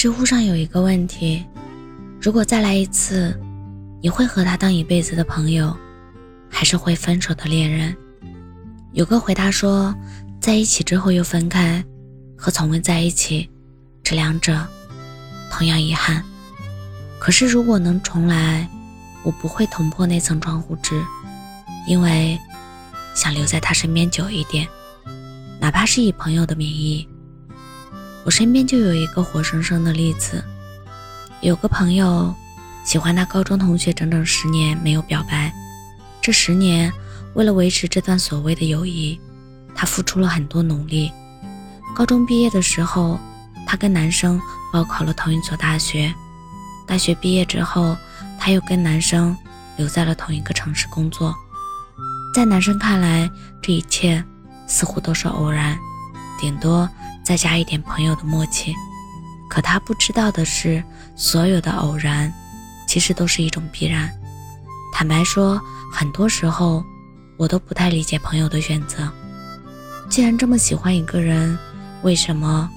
知乎上有一个问题：如果再来一次，你会和他当一辈子的朋友，还是会分手的恋人？有个回答说，在一起之后又分开，和从未在一起，这两者同样遗憾。可是如果能重来，我不会捅破那层窗户纸，因为想留在他身边久一点，哪怕是以朋友的名义。我身边就有一个活生生的例子，有个朋友喜欢他高中同学整整十年没有表白，这十年为了维持这段所谓的友谊，他付出了很多努力。高中毕业的时候，他跟男生报考了同一所大学，大学毕业之后，他又跟男生留在了同一个城市工作。在男生看来，这一切似乎都是偶然，顶多。再加一点朋友的默契，可他不知道的是，所有的偶然，其实都是一种必然。坦白说，很多时候我都不太理解朋友的选择。既然这么喜欢一个人，为什么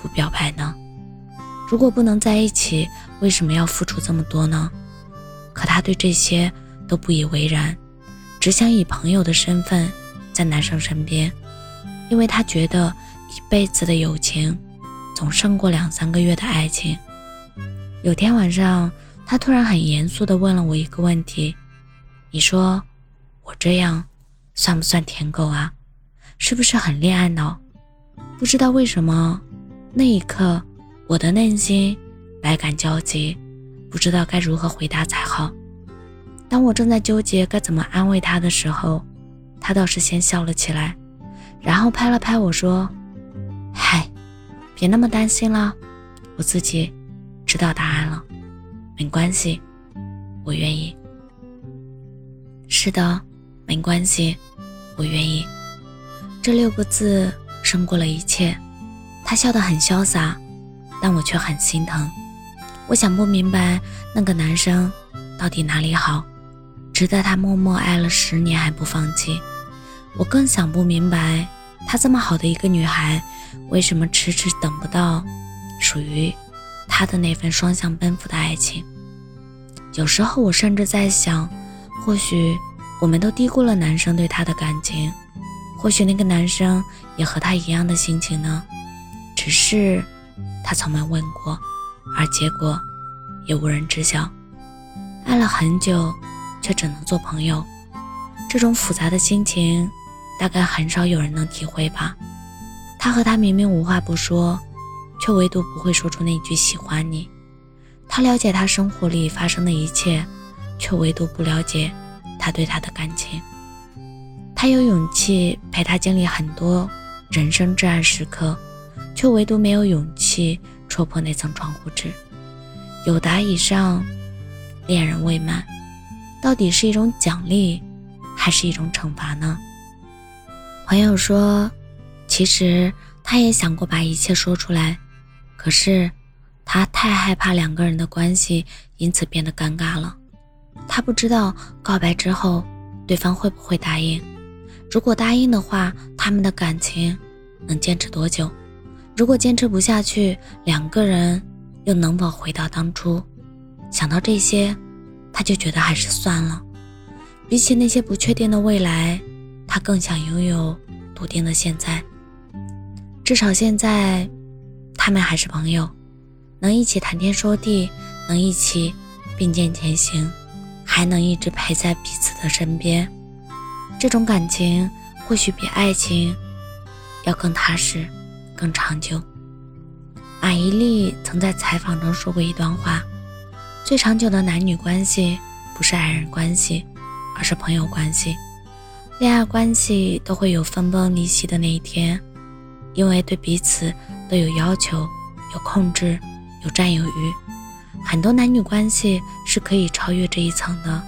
不表白呢？如果不能在一起，为什么要付出这么多呢？可他对这些都不以为然，只想以朋友的身份在男生身边，因为他觉得。一辈子的友情，总胜过两三个月的爱情。有天晚上，他突然很严肃地问了我一个问题：“你说，我这样算不算舔狗啊？是不是很恋爱脑？”不知道为什么，那一刻我的内心百感交集，不知道该如何回答才好。当我正在纠结该怎么安慰他的时候，他倒是先笑了起来，然后拍了拍我说。嗨，别那么担心了，我自己知道答案了，没关系，我愿意。是的，没关系，我愿意。这六个字胜过了一切。他笑得很潇洒，但我却很心疼。我想不明白那个男生到底哪里好，值得他默默爱了十年还不放弃。我更想不明白。她这么好的一个女孩，为什么迟迟等不到属于她的那份双向奔赴的爱情？有时候我甚至在想，或许我们都低估了男生对她的感情，或许那个男生也和她一样的心情呢？只是他从没问过，而结果也无人知晓。爱了很久，却只能做朋友，这种复杂的心情。大概很少有人能体会吧。他和他明明无话不说，却唯独不会说出那句喜欢你。他了解他生活里发生的一切，却唯独不了解他对他的感情。他有勇气陪他经历很多人生至暗时刻，却唯独没有勇气戳破那层窗户纸。有达以上，恋人未满，到底是一种奖励，还是一种惩罚呢？朋友说，其实他也想过把一切说出来，可是他太害怕两个人的关系因此变得尴尬了。他不知道告白之后对方会不会答应，如果答应的话，他们的感情能坚持多久？如果坚持不下去，两个人又能否回到当初？想到这些，他就觉得还是算了。比起那些不确定的未来。他更想拥有笃定的现在，至少现在，他们还是朋友，能一起谈天说地，能一起并肩前行，还能一直陪在彼此的身边。这种感情或许比爱情要更踏实、更长久。马伊琍曾在采访中说过一段话：最长久的男女关系不是爱人关系，而是朋友关系。恋爱关系都会有分崩离析的那一天，因为对彼此都有要求、有控制、有占有欲。很多男女关系是可以超越这一层的，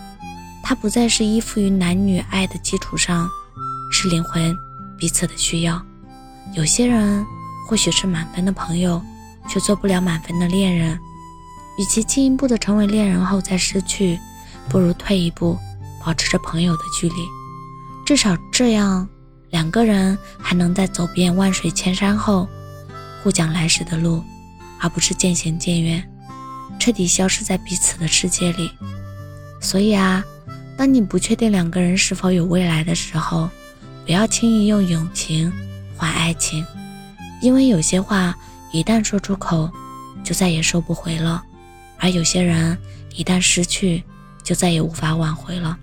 它不再是依附于男女爱的基础上，是灵魂彼此的需要。有些人或许是满分的朋友，却做不了满分的恋人。与其进一步的成为恋人后再失去，不如退一步，保持着朋友的距离。至少这样，两个人还能在走遍万水千山后，互讲来时的路，而不是渐行渐远，彻底消失在彼此的世界里。所以啊，当你不确定两个人是否有未来的时候，不要轻易用友情换爱情，因为有些话一旦说出口，就再也收不回了；而有些人一旦失去，就再也无法挽回了。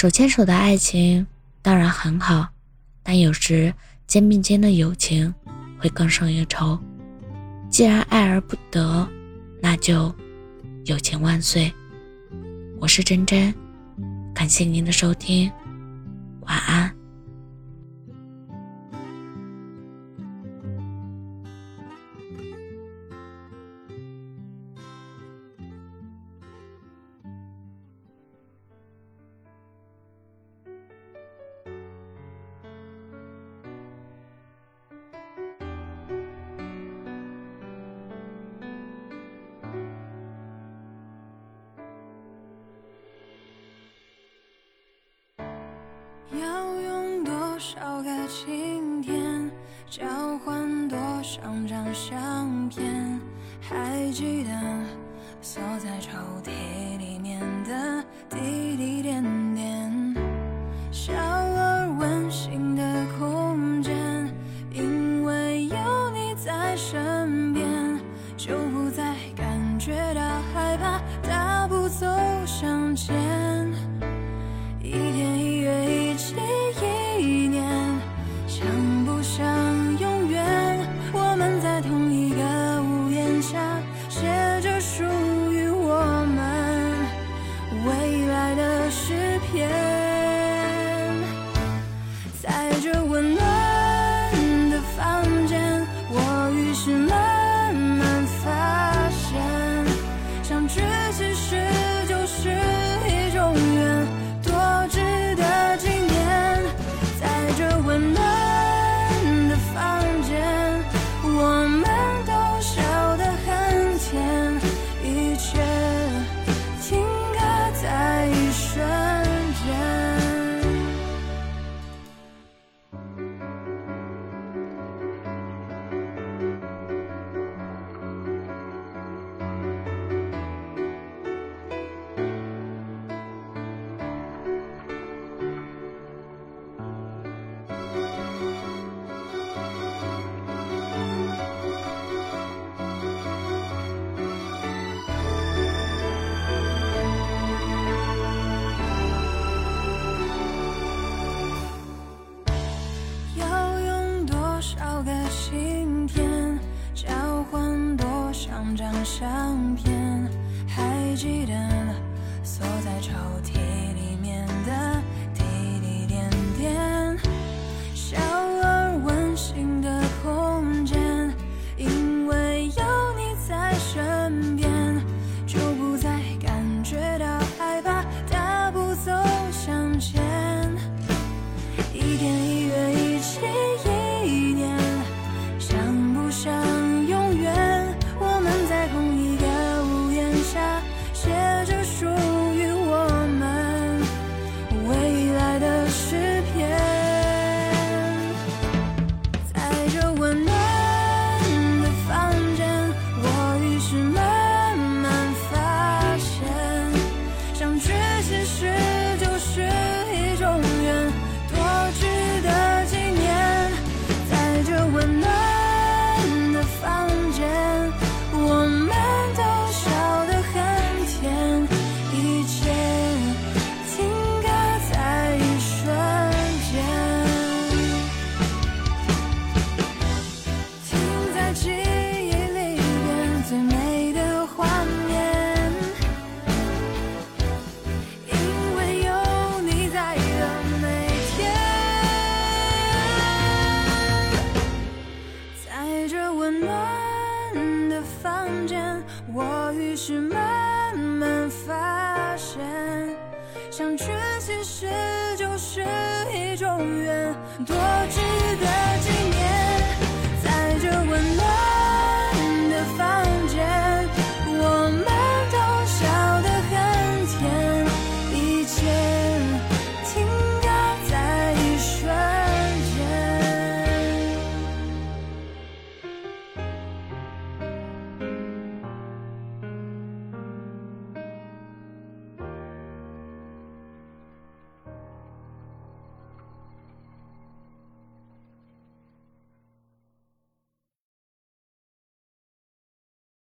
手牵手的爱情当然很好，但有时肩并肩的友情会更胜一筹。既然爱而不得，那就友情万岁。我是真真，感谢您的收听，晚安。今天，交换多少张相片？还记得锁在抽屉里面的想。两张相片，还记得锁在抽屉里面的这就是一种缘多值得